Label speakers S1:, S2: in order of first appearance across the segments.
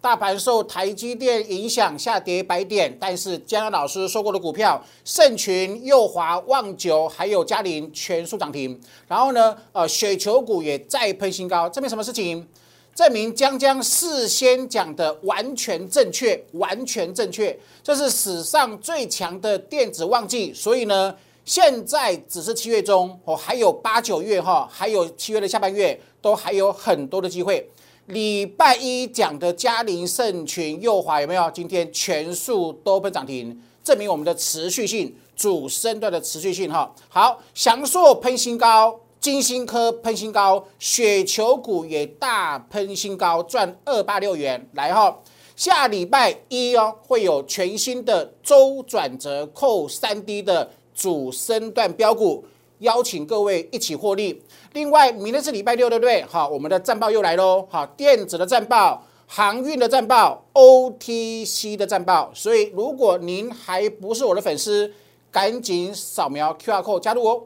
S1: 大盘受台积电影响下跌百点，但是江江老师说过的股票，盛群、右华、旺九还有嘉麟全数涨停。然后呢，呃，雪球股也再喷新高，证明什么事情？证明江江事先讲的完全正确，完全正确。这是史上最强的电子旺季，所以呢，现在只是七月中，哦，还有八九月哈，还有七月的下半月，都还有很多的机会。礼拜一讲的嘉麟、盛群、右华有没有？今天全数都喷涨停，证明我们的持续性，主升段的持续性哈。好，翔硕喷新高，金星科喷新高，雪球股也大喷新高，赚二八六元。来哈，下礼拜一哦，会有全新的周转折扣三 D 的主升段标股。邀请各位一起获利。另外，明天是礼拜六，对不对？好，我们的战报又来喽。好，电子的战报、航运的战报、OTC 的战报。所以，如果您还不是我的粉丝，赶紧扫描 QR code 加入哦。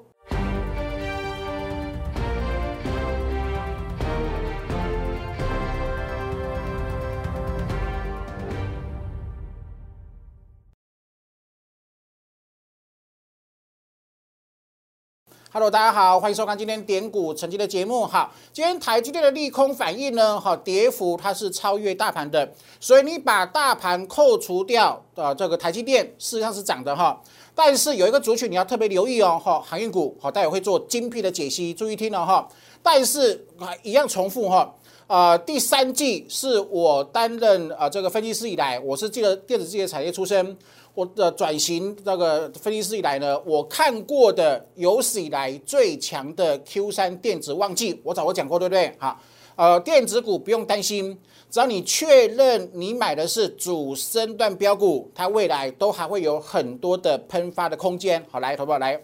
S1: Hello，大家好，欢迎收看今天点股成绩的节目。好，今天台积电的利空反应呢，哈，跌幅它是超越大盘的，所以你把大盘扣除掉，呃，这个台积电事实上是涨的哈。但是有一个族群你要特别留意哦，哈，航运股，好，待会会做精辟的解析，注意听了哈。但是啊，一样重复哈，呃，第三季是我担任呃这个分析师以来，我是这个电子这些产业出身。我的转型那个分析师以来呢，我看过的有史以来最强的 Q 三电子旺季，我早我讲过，对不对？好，呃，电子股不用担心，只要你确认你买的是主升段标股，它未来都还会有很多的喷发的空间。好，来，投保来，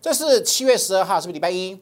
S1: 这是七月十二号，是不是礼拜一？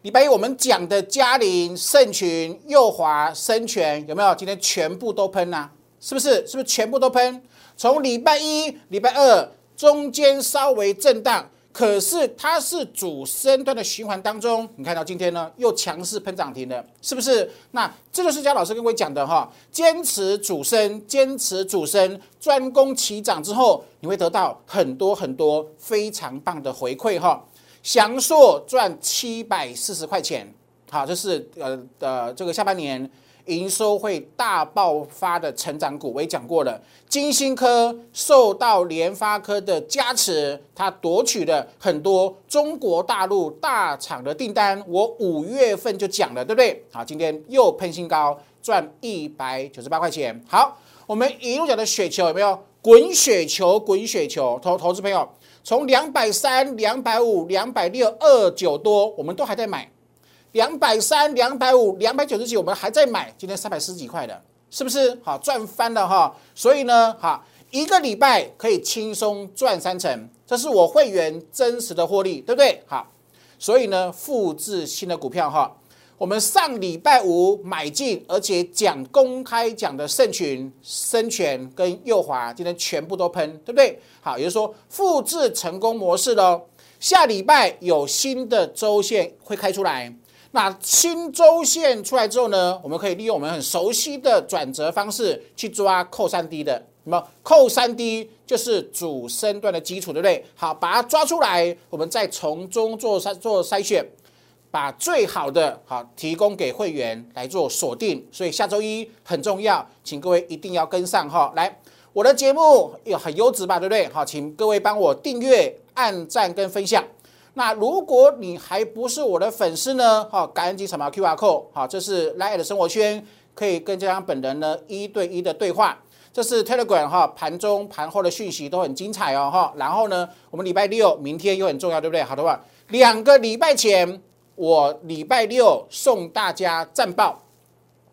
S1: 礼拜一我们讲的嘉麟、盛群、右华、深全有没有？今天全部都喷呐，是不是？是不是全部都喷？从礼拜一、礼拜二中间稍微震荡，可是它是主升段的循环当中，你看到今天呢又强势喷涨停了，是不是？那这就是姜老师跟各位讲的哈，坚持主升，坚持主升，专攻起涨之后，你会得到很多很多非常棒的回馈哈。祥硕赚七百四十块钱，好，这是呃呃这个下半年。营收会大爆发的成长股，我也讲过了。金星科受到联发科的加持，它夺取了很多中国大陆大厂的订单。我五月份就讲了，对不对？好，今天又喷新高，赚一百九十八块钱。好，我们一路讲的雪球有没有？滚雪球，滚雪球！投投资朋友，从两百三、两百五、两百六、二九多，我们都还在买。两百三、两百五、两百九十几，我们还在买，今天三百十几块的，是不是好赚翻了哈？所以呢，哈，一个礼拜可以轻松赚三成，这是我会员真实的获利，对不对？好，所以呢，复制新的股票哈，我们上礼拜五买进，而且讲公开讲的盛群、深权跟右华，今天全部都喷，对不对？好，也就是说复制成功模式喽。下礼拜有新的周线会开出来。那新周线出来之后呢，我们可以利用我们很熟悉的转折方式去抓扣三 D 的，那么扣三 D 就是主升段的基础，对不对？好，把它抓出来，我们再从中做筛做筛选，把最好的好提供给会员来做锁定。所以下周一很重要，请各位一定要跟上哈。来，我的节目也很优质吧，对不对？好，请各位帮我订阅、按赞跟分享。那如果你还不是我的粉丝呢？好，赶紧扫描 Q R code，好，这是 Line 的生活圈，可以跟这张本人呢一对一的对话。这是 Telegram 哈，盘中盘后的讯息都很精彩哦哈。然后呢，我们礼拜六明天又很重要，对不对？好的话，两个礼拜前我礼拜六送大家战报，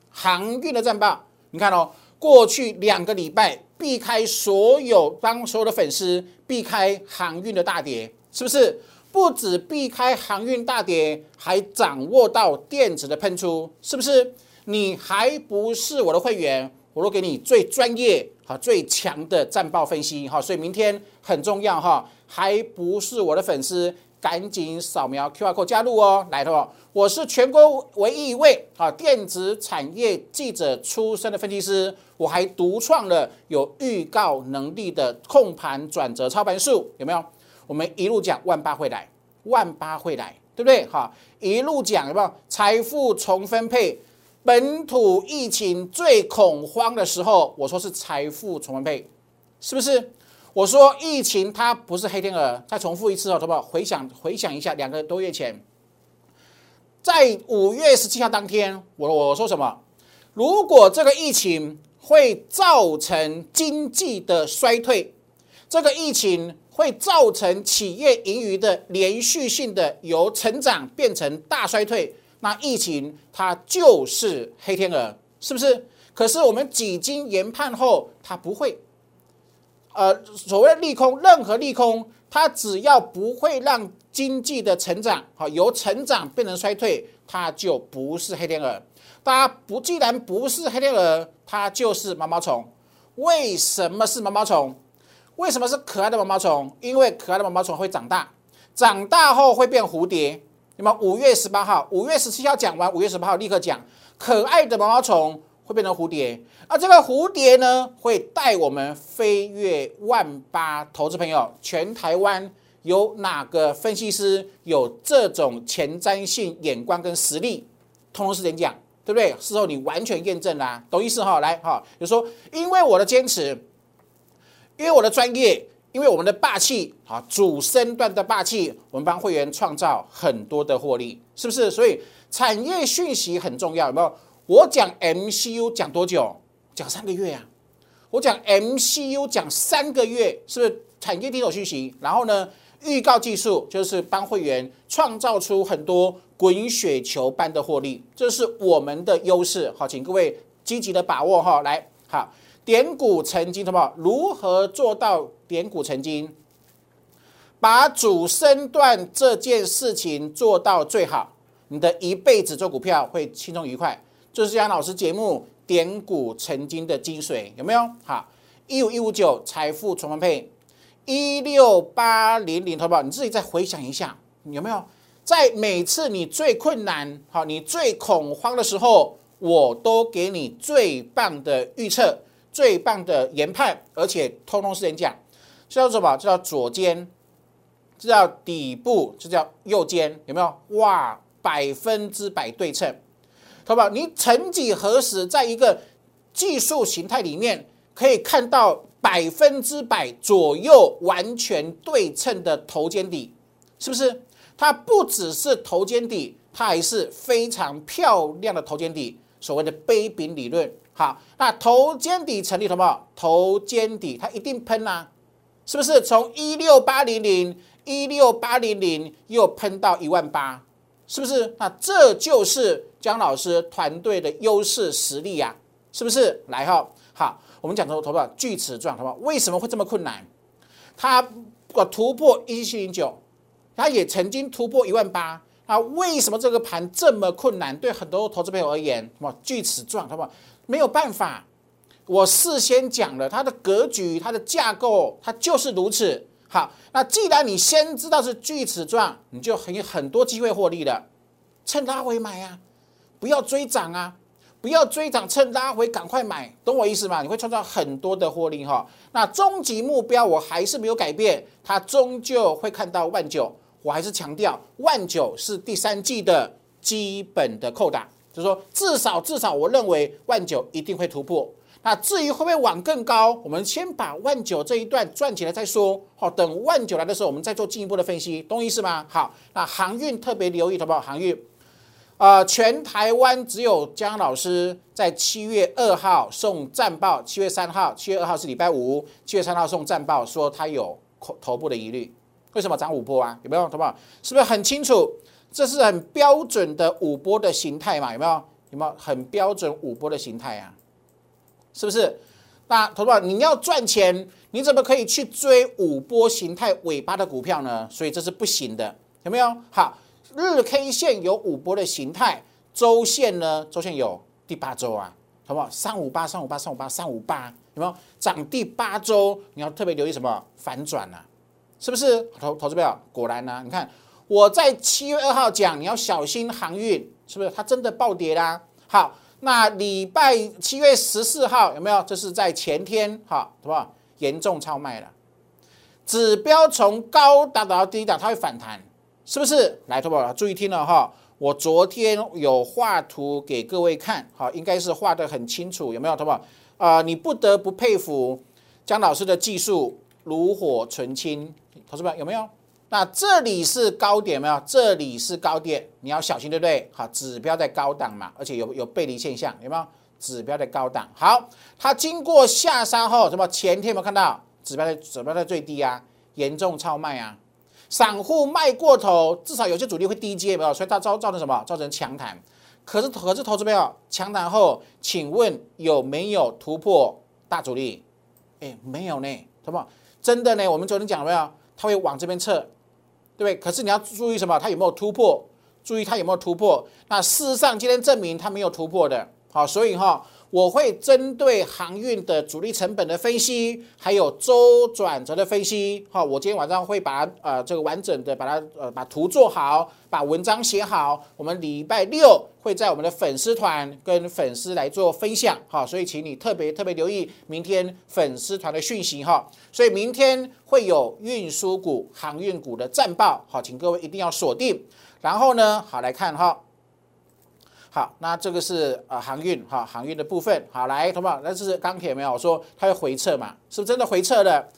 S1: 航运的战报。你看哦，过去两个礼拜避开所有当所有的粉丝避开航运的大跌，是不是？不止避开航运大跌，还掌握到电子的喷出，是不是？你还不是我的会员，我都给你最专业、哈最强的战报分析，哈，所以明天很重要，哈，还不是我的粉丝，赶紧扫描 Q R code 加入哦。来，的哦，我是全国唯一一位啊电子产业记者出身的分析师，我还独创了有预告能力的控盘转折操盘术，有没有？我们一路讲万八会来，万八会来，对不对？好，一路讲有没有？财富重分配，本土疫情最恐慌的时候，我说是财富重分配，是不是？我说疫情它不是黑天鹅，再重复一次哦，好不好？回想回想一下，两个多月前，在五月十七号当天，我我说什么？如果这个疫情会造成经济的衰退，这个疫情会造成企业盈余的连续性的由成长变成大衰退，那疫情它就是黑天鹅，是不是？可是我们几经研判后，它不会。呃，所谓利空，任何利空，它只要不会让经济的成长，好由成长变成衰退，它就不是黑天鹅。大家不，既然不是黑天鹅，它就是毛毛虫。为什么是毛毛虫？为什么是可爱的毛毛虫？因为可爱的毛毛虫会长大，长大后会变蝴蝶。那么五月十八号、五月十七号讲完，五月十八号立刻讲可爱的毛毛虫。会变成蝴蝶，而这个蝴蝶呢，会带我们飞越万八。投资朋友，全台湾有哪个分析师有这种前瞻性眼光跟实力？通通是演讲，对不对？事后你完全验证啦，懂意思哈？来哈，就说因为我的坚持，因为我的专业，因为我们的霸气啊，主升段的霸气，我们帮会员创造很多的获利，是不是？所以产业讯息很重要，有没有？我讲 MCU 讲多久？讲三个月啊！我讲 MCU 讲三个月，是不是产业第一手讯息？然后呢，预告技术就是帮会员创造出很多滚雪球般的获利，这是我们的优势。好，请各位积极的把握哈。来，好，点股成金，好不好？如何做到点股成金？把主升段这件事情做到最好，你的一辈子做股票会轻松愉快。就是杨老师节目点股成金的精髓有没有？好，一五一五九财富重分配，一六八零零投保，你自己再回想一下，有没有在每次你最困难、好你最恐慌的时候，我都给你最棒的预测、最棒的研判，而且通通是人讲，这叫什么？这叫左肩，这叫底部，这叫右肩，有没有？哇，百分之百对称。好不好？你曾几何时，在一个技术形态里面，可以看到百分之百左右完全对称的头肩底，是不是？它不只是头肩底，它还是非常漂亮的头肩底。所谓的杯柄理论，好，那头肩底成立，好不好？头肩底它一定喷啊，是不是？从一六八零零一六八零零又喷到一万八。是不是？那这就是姜老师团队的优势实力呀，是不是？来哈，好，我们讲投投保锯齿状，好不好？为什么会这么困难？它呃突破一七零九，它也曾经突破一万八，那为什么这个盘这么困难？对很多投资朋友而言，什么锯齿状，好不好？没有办法，我事先讲了它的格局、它的架构，它就是如此。好，那既然你先知道是锯齿状，你就很有很多机会获利了。趁拉回买呀，不要追涨啊，不要追涨，趁拉回赶快买，懂我意思吗？你会创造很多的获利哈。那终极目标我还是没有改变，它终究会看到万九。我还是强调，万九是第三季的基本的扣打，就是说至少至少，我认为万九一定会突破。那至于会不会往更高，我们先把万九这一段赚起来再说。好，等万九来的时候，我们再做进一步的分析，懂意思吗？好，那航运特别留意，好不好？航运，呃，全台湾只有江老师在七月二号送战报，七月三号，七月二号是礼拜五，七月三号送战报，说他有头头部的疑虑。为什么涨五波啊？有没有？好不好？是不是很清楚？这是很标准的五波的形态嘛？有没有？有没有很标准五波的形态啊？是不是？那投资者你要赚钱，你怎么可以去追五波形态尾巴的股票呢？所以这是不行的，有没有？好，日 K 线有五波的形态，周线呢？周线有第八周啊，好不好？三五八，三五八，三五八，三五八，有没有？涨第八周，你要特别留意什么反转啊？是不是？投投资票果然呢？你看我在七月二号讲，你要小心航运，是不是？它真的暴跌啦。好，那礼拜七月十四号有没有？这是在前天，哈，好不？严重超卖了，指标从高打到低档，它会反弹，是不是？来，好不好？注意听了哈，我昨天有画图给各位看，好，应该是画的很清楚，有没有？好不好？啊，你不得不佩服姜老师的技术，炉火纯青，同志们有没有？那这里是高点没有？这里是高点，你要小心，对不对？好，指标在高档嘛，而且有有背离现象，有没有？指标在高档，好，它经过下杀后，什么？前天有没有看到指标在指标在最低啊？严重超卖啊！散户卖过头，至少有些主力会低接，没有？所以它造造成什么？造成强弹。可是可是投资没有强弹后，请问有没有突破大主力？哎，没有呢，什么？真的呢？我们昨天讲了没有？它会往这边撤。对不对？可是你要注意什么？它有没有突破？注意它有没有突破？那事实上今天证明它没有突破的。好，所以哈，我会针对航运的主力成本的分析，还有周转折的分析。好，我今天晚上会把呃这个完整的把它呃把图做好，把文章写好。我们礼拜六会在我们的粉丝团跟粉丝来做分享。哈，所以请你特别特别留意明天粉丝团的讯息哈。所以明天会有运输股、航运股的战报。好，请各位一定要锁定。然后呢，好来看哈。好，那这个是呃航运哈，航运的部分。好，来，同胞，那这是钢铁没有？我说它会回撤嘛？是不是真的回撤的？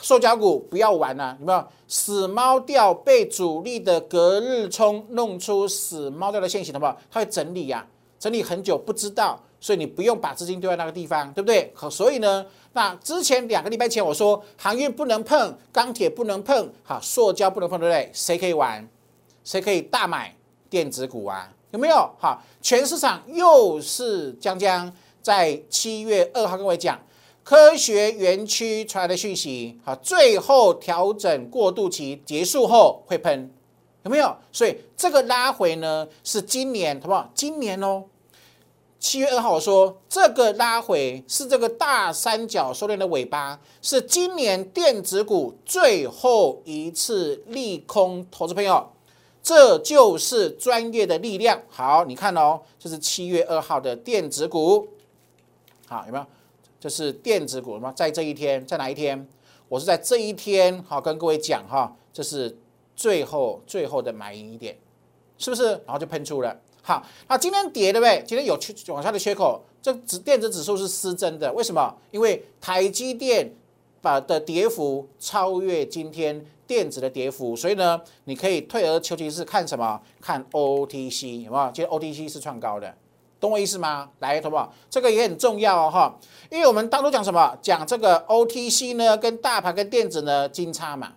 S1: 塑胶股不要玩了，有没有？死猫掉被主力的隔日冲弄出死猫掉的现形，好不好？它会整理呀，整理很久不知道，所以你不用把资金丢在那个地方，对不对？好，所以呢，那之前两个礼拜前我说航运不能碰，钢铁不能碰，好，塑胶不能碰，对不对？谁可以玩？谁可以大买电子股啊？有没有？好，全市场又是将将在七月二号跟我讲，科学园区传来的讯息，好，最后调整过渡期结束后会喷，有没有？所以这个拉回呢是今年，好不好？今年哦，七月二号我说这个拉回是这个大三角收敛的尾巴，是今年电子股最后一次利空，投资朋友。这就是专业的力量。好，你看哦，这是七月二号的电子股。好，有没有？这是电子股吗？在这一天，在哪一天？我是在这一天，好跟各位讲哈，这是最后最后的买一点，是不是？然后就喷出了。好，那今天跌对不对？今天有缺往下的缺口，这指电子指数是失真的。为什么？因为台积电把的跌幅超越今天。电子的跌幅，所以呢，你可以退而求其次，看什么？看 OTC 有没有？其实 OTC 是创高的，懂我意思吗？来，好不好？这个也很重要哦，哈，因为我们当初讲什么？讲这个 OTC 呢，跟大盘跟电子呢金叉嘛，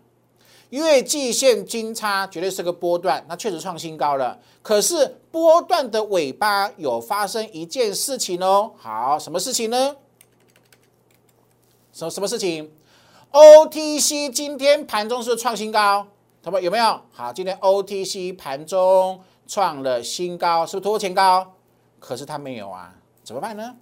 S1: 月季线金叉绝对是个波段，那确实创新高了。可是波段的尾巴有发生一件事情哦，好，什么事情呢？什什么事情？OTC 今天盘中是创新高，他们有没有？好，今天 OTC 盘中创了新高，是不是突破前高？可是它没有啊，怎么办呢？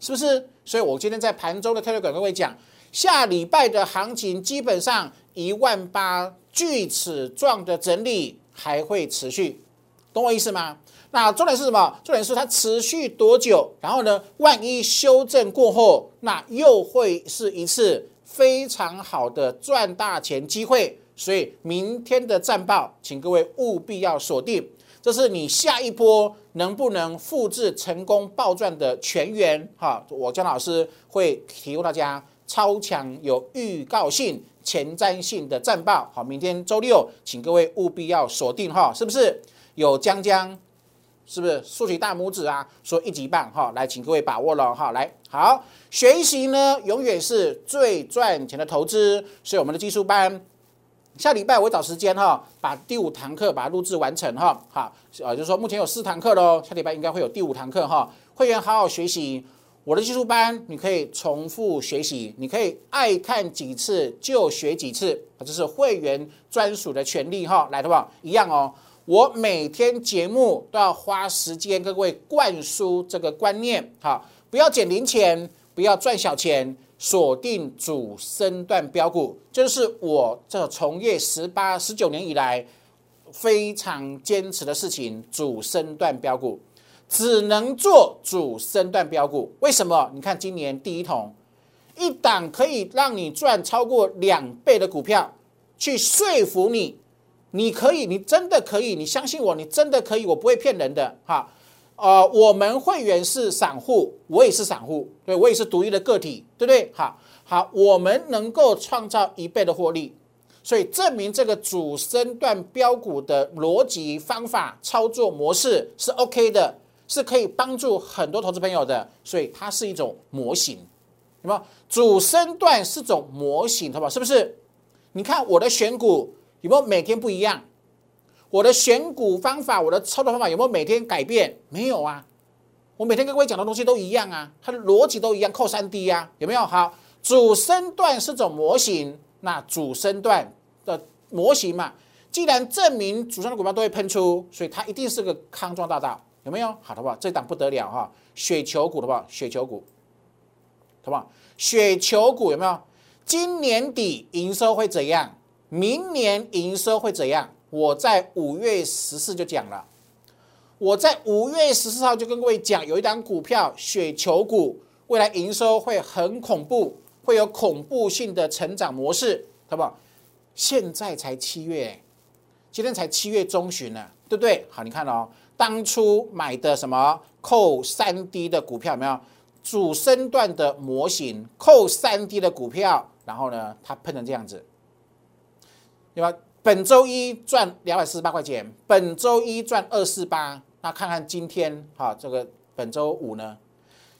S1: 是不是？所以我今天在盘中的特别跟各位讲，下礼拜的行情基本上一万八锯齿状的整理还会持续，懂我意思吗？那重点是什么？重点是它持续多久？然后呢？万一修正过后，那又会是一次。非常好的赚大钱机会，所以明天的战报，请各位务必要锁定，这是你下一波能不能复制成功暴赚的全员哈！我江老师会提供大家超强有预告性、前瞻性的战报。好，明天周六，请各位务必要锁定哈，是不是有江江？是不是竖起大拇指啊？说一级棒哈，来，请各位把握了哈，来好学习呢，永远是最赚钱的投资。所以我们的技术班下礼拜我会找时间哈，把第五堂课把它录制完成哈。好，呃，就是说目前有四堂课喽，下礼拜应该会有第五堂课哈。会员好好学习我的技术班，你可以重复学习，你可以爱看几次就学几次，这是会员专属的权利哈。来，好不？一样哦。我每天节目都要花时间各位灌输这个观念，好，不要捡零钱，不要赚小钱，锁定主升段标股，这是我这从业十八十九年以来非常坚持的事情，主升段标股，只能做主升段标股。为什么？你看今年第一桶，一档可以让你赚超过两倍的股票，去说服你，你可以，你真的可以，你相信我，你真的可以，我不会骗人的哈。呃，我们会员是散户，我也是散户，对我也是独立的个体，对不对？好，好，我们能够创造一倍的获利，所以证明这个主升段标股的逻辑方法、操作模式是 OK 的，是可以帮助很多投资朋友的，所以它是一种模型，那么主升段是种模型，好不好？是不是？你看我的选股有没有每天不一样？我的选股方法，我的操作方法有没有每天改变？没有啊，我每天跟各位讲的东西都一样啊，它的逻辑都一样，扣三 D 呀，有没有？好，主升段是种模型，那主升段的模型嘛，既然证明主升的股票都会喷出，所以它一定是个康庄大道，有没有？好的不好？这档不得了哈，雪球股的不好？雪球股，好不好？雪球股有没有？今年底营收会怎样？明年营收会怎样？我在五月十四就讲了，我在五月十四号就跟各位讲，有一档股票雪球股，未来营收会很恐怖，会有恐怖性的成长模式，好不好？现在才七月，今天才七月中旬呢，对不对？好，你看哦，当初买的什么扣三 D 的股票有没有？主升段的模型扣三 D 的股票，然后呢，它喷成这样子，对吧？本周一赚两百四十八块钱，本周一赚二四八。那看看今天哈，这个本周五呢，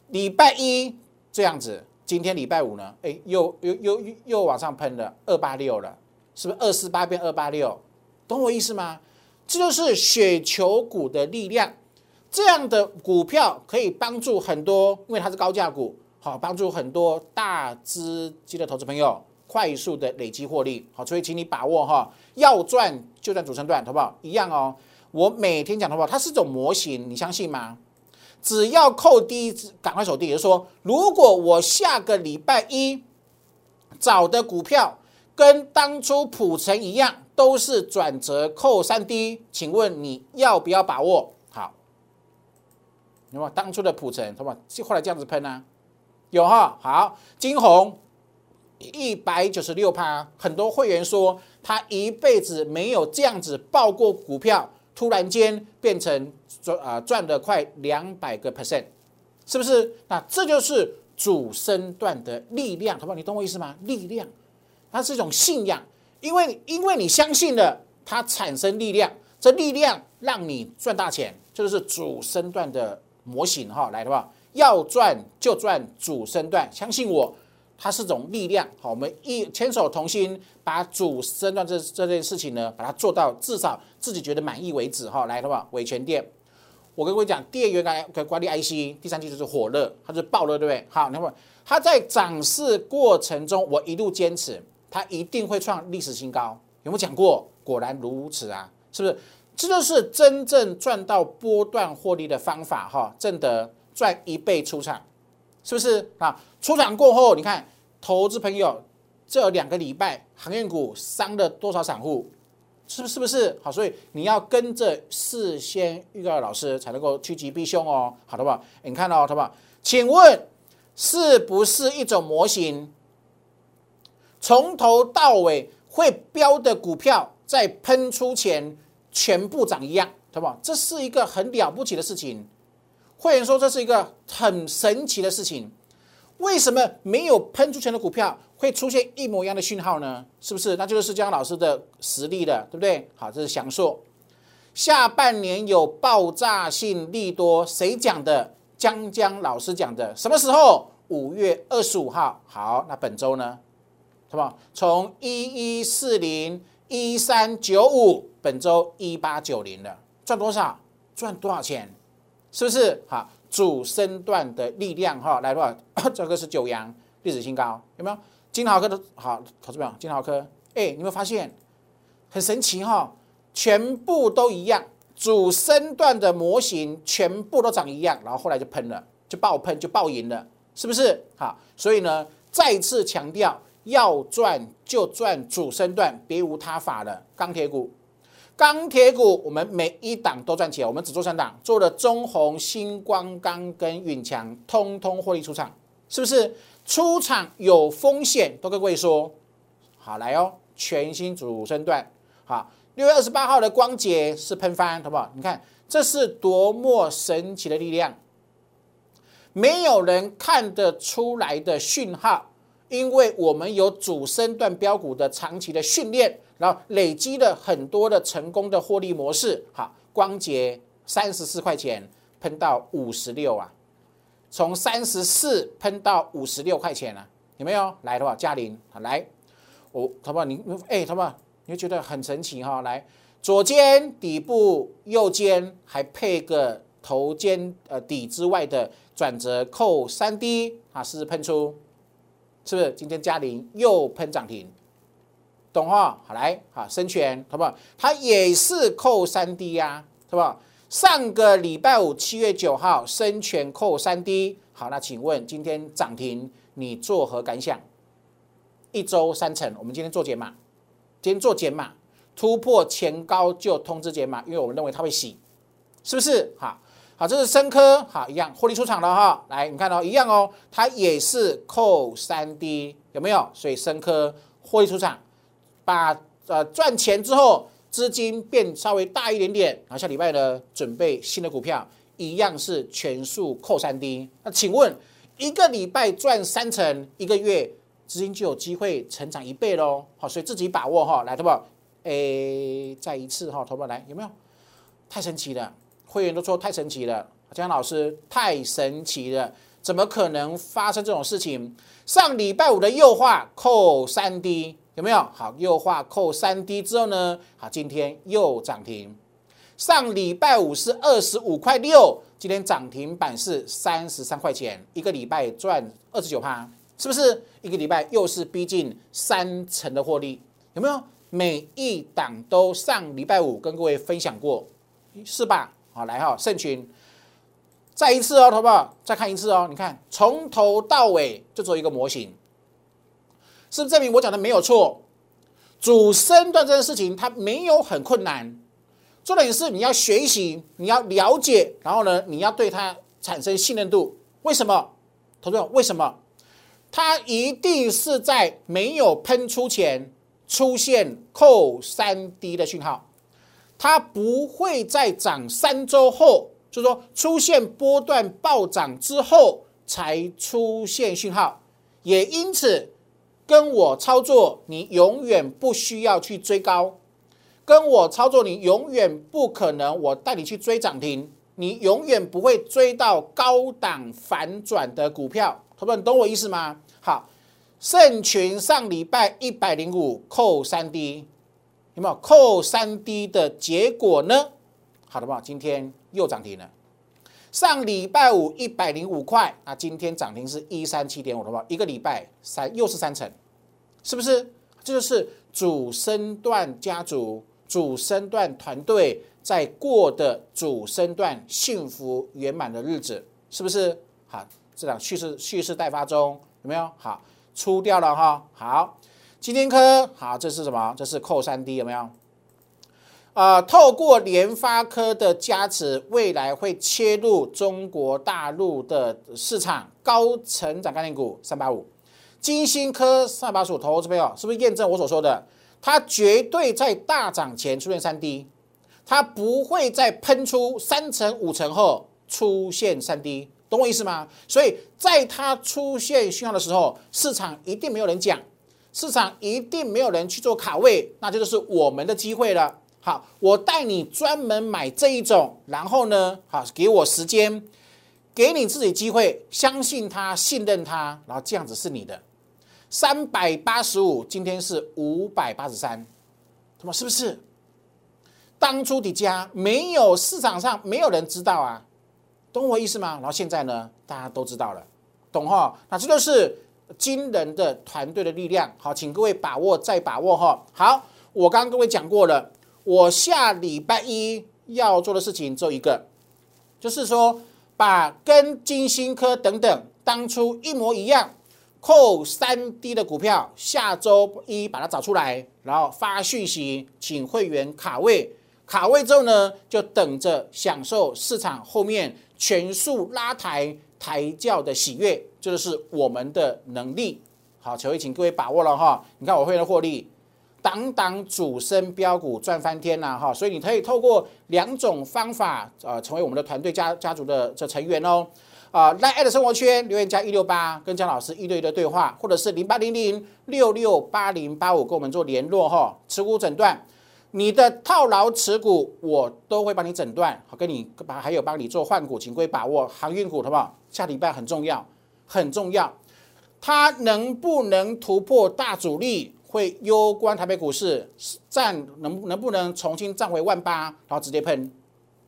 S1: 礼拜一这样子，今天礼拜五呢，哎，又又又又往上喷了二八六了，是不是二四八变二八六？懂我意思吗？这就是雪球股的力量。这样的股票可以帮助很多，因为它是高价股，好帮助很多大资金的投资朋友。快速的累积获利，好，所以请你把握哈，要赚就赚主升段，好不好？一样哦，我每天讲的话，它是种模型，你相信吗？只要扣低赶快守低，也就是说，如果我下个礼拜一找的股票跟当初普成一样，都是转折扣三 D，请问你要不要把握？好，有没有当初的普成，好不好？就后来这样子喷呢？有哈，好，金红。一百九十六趴，很多会员说他一辈子没有这样子报过股票，突然间变成赚啊赚了快两百个 percent，是不是？那这就是主升段的力量，好不好？你懂我意思吗？力量，它是一种信仰，因为因为你相信了，它产生力量，这力量让你赚大钱，这就是主升段的模型哈。来的话，要赚就赚主升段，相信我。它是种力量，好，我们一牵手同心，把主升段这这件事情呢，把它做到至少自己觉得满意为止，哈，来的话，维权店，我跟各位讲，电源管管理 IC，第三季就是火热，它是爆热，对不对？好，那么它在涨势过程中，我一路坚持，它一定会创历史新高，有没有讲过？果然如此啊，是不是？这就是真正赚到波段获利的方法，哈，正得赚一倍出场。是不是啊？出场过后，你看投资朋友这两个礼拜行业股伤了多少散户？是不是不是？好，所以你要跟着事先预告老师才能够趋吉避凶哦，好的吧？你看到好吧？请问是不是一种模型？从头到尾会标的股票在喷出前全部涨一样，好不好？这是一个很了不起的事情。会员说这是一个很神奇的事情，为什么没有喷出钱的股票会出现一模一样的讯号呢？是不是？那就是江老师的实力了，对不对？好，这是详述。下半年有爆炸性利多，谁讲的？江江老师讲的。什么时候？五月二十五号。好，那本周呢？好不好？从一一四零一三九五，本周一八九零了，赚多少？赚多少钱？是不是哈主升段的力量哈？来的话，这个是九阳历史新高，有没有？金豪科的好，投资没有？金豪科，哎，你有没有发现很神奇哈？全部都一样，主升段的模型全部都长一样，然后后来就喷了，就爆喷，就爆赢了，是不是？哈，所以呢，再次强调，要赚就赚主升段，别无他法了。钢铁股。钢铁股我们每一档都赚钱，我们只做三档，做了中红、星光钢跟允强，通通获利出场，是不是？出场有风险，都跟各位说，好来哦，全新主升段，好，六月二十八号的光洁是喷翻，好不好？你看这是多么神奇的力量，没有人看得出来的讯号，因为我们有主升段标股的长期的训练，然后累积了很多的成功的获利模式，好，光洁三十四块钱喷到五十六啊。从三十四喷到五十六块钱了，有没有？来的话，嘉玲，来，我，好不好？你，哎，好不好？你会觉得很神奇哈？来，左肩底部，右肩还配个头肩呃底之外的转折扣三 D 啊，试试喷出，是不是？今天嘉玲又喷涨停，懂哈？好来，好深全，好不好？它也是扣三 D 呀，是吧？上个礼拜五，七月九号，深全扣三 D。好，那请问今天涨停，你作何感想？一周三成，我们今天做减码，今天做减码，突破前高就通知减码，因为我们认为它会洗，是不是？好，好，这是深科，好，一样获利出场了哈。来，你看到一样哦，它也是扣三 D，有没有？所以深科获利出场，把呃赚钱之后。资金变稍微大一点点，然后下礼拜呢，准备新的股票，一样是全数扣三 D。那请问，一个礼拜赚三成，一个月资金就有机会成长一倍喽？好，所以自己把握哈，来，投保，诶，再一次哈，投保来，有没有？太神奇了，会员都说太神奇了，江老师太神奇了，怎么可能发生这种事情？上礼拜五的诱化扣三 D。有没有好？又画扣三 D 之后呢？好，今天又涨停。上礼拜五是二十五块六，今天涨停板是三十三块钱，一个礼拜赚二十九趴，是不是？一个礼拜又是逼近三成的获利，有没有？每一档都上礼拜五跟各位分享过，是吧？好，来哈，盛群，再一次哦，好不好？再看一次哦，你看从头到尾就做一个模型。是不是证明我讲的没有错？主升段这件事情它没有很困难，重点是你要学习，你要了解，然后呢，你要对它产生信任度。为什么？投资者为什么？它一定是在没有喷出前出现扣三 D 的讯号，它不会在涨三周后，就是说出现波段暴涨之后才出现讯号，也因此。跟我操作，你永远不需要去追高；跟我操作，你永远不可能我带你去追涨停，你永远不会追到高档反转的股票。朋友们，懂我意思吗？好，盛群上礼拜一百零五扣三 D，有没有扣三 D 的结果呢？好的吧，今天又涨停了。上礼拜五一百零五块，那今天涨停是一三七点五，的话，一个礼拜三又是三成，是不是？这就是主升段家族、主升段团队在过的主升段幸福圆满的日子，是不是？好，这档蓄势蓄势待发中，有没有？好，出掉了哈。好，今天科好，这是什么？这是扣三 D 有没有？啊，透过联发科的加持，未来会切入中国大陆的市场，高成长概念股三八五，金星科三八五投资朋友是不是验证我所说的？它绝对在大涨前出现三 D，它不会在喷出三成五成后出现三 D，懂我意思吗？所以在它出现讯号的时候，市场一定没有人讲，市场一定没有人去做卡位，那这就是我们的机会了。好，我带你专门买这一种，然后呢，好，给我时间，给你自己机会，相信他，信任他，然后这样子是你的。三百八十五，今天是五百八十三，他妈是不是？当初的家没有市场上没有人知道啊，懂我意思吗？然后现在呢，大家都知道了，懂哈？那这就是惊人的团队的力量。好，请各位把握再把握哈。好，我刚刚各位讲过了。我下礼拜一要做的事情只有一个，就是说把跟金星科等等当初一模一样扣三 D 的股票，下周一把它找出来，然后发讯息，请会员卡位，卡位之后呢，就等着享受市场后面全速拉抬抬轿的喜悦，这就是我们的能力。好，所以请各位把握了哈。你看我会的获利，挡挡主升标股赚翻天呐哈。所以你可以透过两种方法，呃，成为我们的团队家家族的这成员哦。啊，来爱的生活圈留言加一六八，跟江老师一对一的对话，或者是零八零零六六八零八五跟我们做联络哈。持股诊断，你的套牢持股我都会帮你诊断，好跟你把还有帮你做换股，请各位把握航运股好不好？下礼拜很重要，很重要，它能不能突破大主力，会攸关台北股市站能能不能重新站回万八，然后直接喷。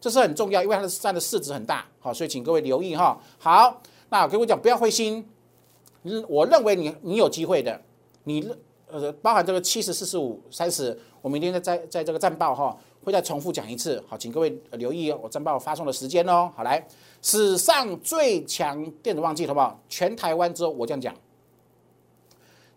S1: 这是很重要，因为它的占的市值很大，好，所以请各位留意哈。好，那跟我讲，不要灰心，嗯，我认为你你有机会的，你呃，包含这个七十四十五三十，我明天在在在这个战报哈，会再重复讲一次，好，请各位留意我战报发送的时间哦。好，来，史上最强电子旺季，好不好？全台湾之后我这样讲，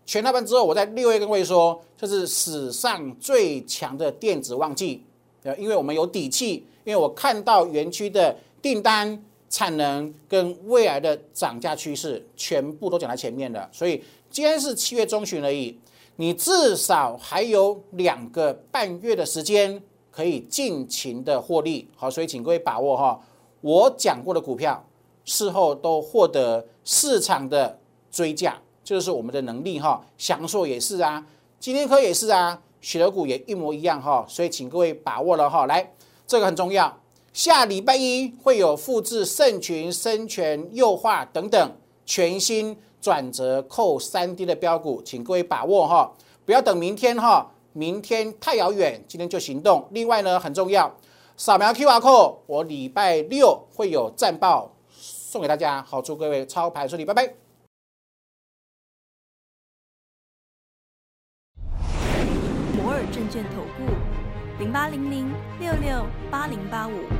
S1: 全台湾之后，我在六月跟各位说，这是史上最强的电子旺季，呃，因为我们有底气。因为我看到园区的订单、产能跟未来的涨价趋势，全部都讲在前面了。所以今天是七月中旬而已，你至少还有两个半月的时间可以尽情的获利。好，所以请各位把握哈，我讲过的股票，事后都获得市场的追价，这就是我们的能力哈。享受也是啊，今天科也是啊，雪德股也一模一样哈。所以请各位把握了哈，来。这个很重要，下礼拜一会有复制圣群、生权、优化等等全新转折扣三 D 的标股，请各位把握哈，不要等明天哈，明天太遥远，今天就行动。另外呢，很重要，扫描 QR code，我礼拜六会有战报送给大家，好，祝各位操盘顺利，拜拜。
S2: 摩尔证券投顾。零八零零六六八零八五。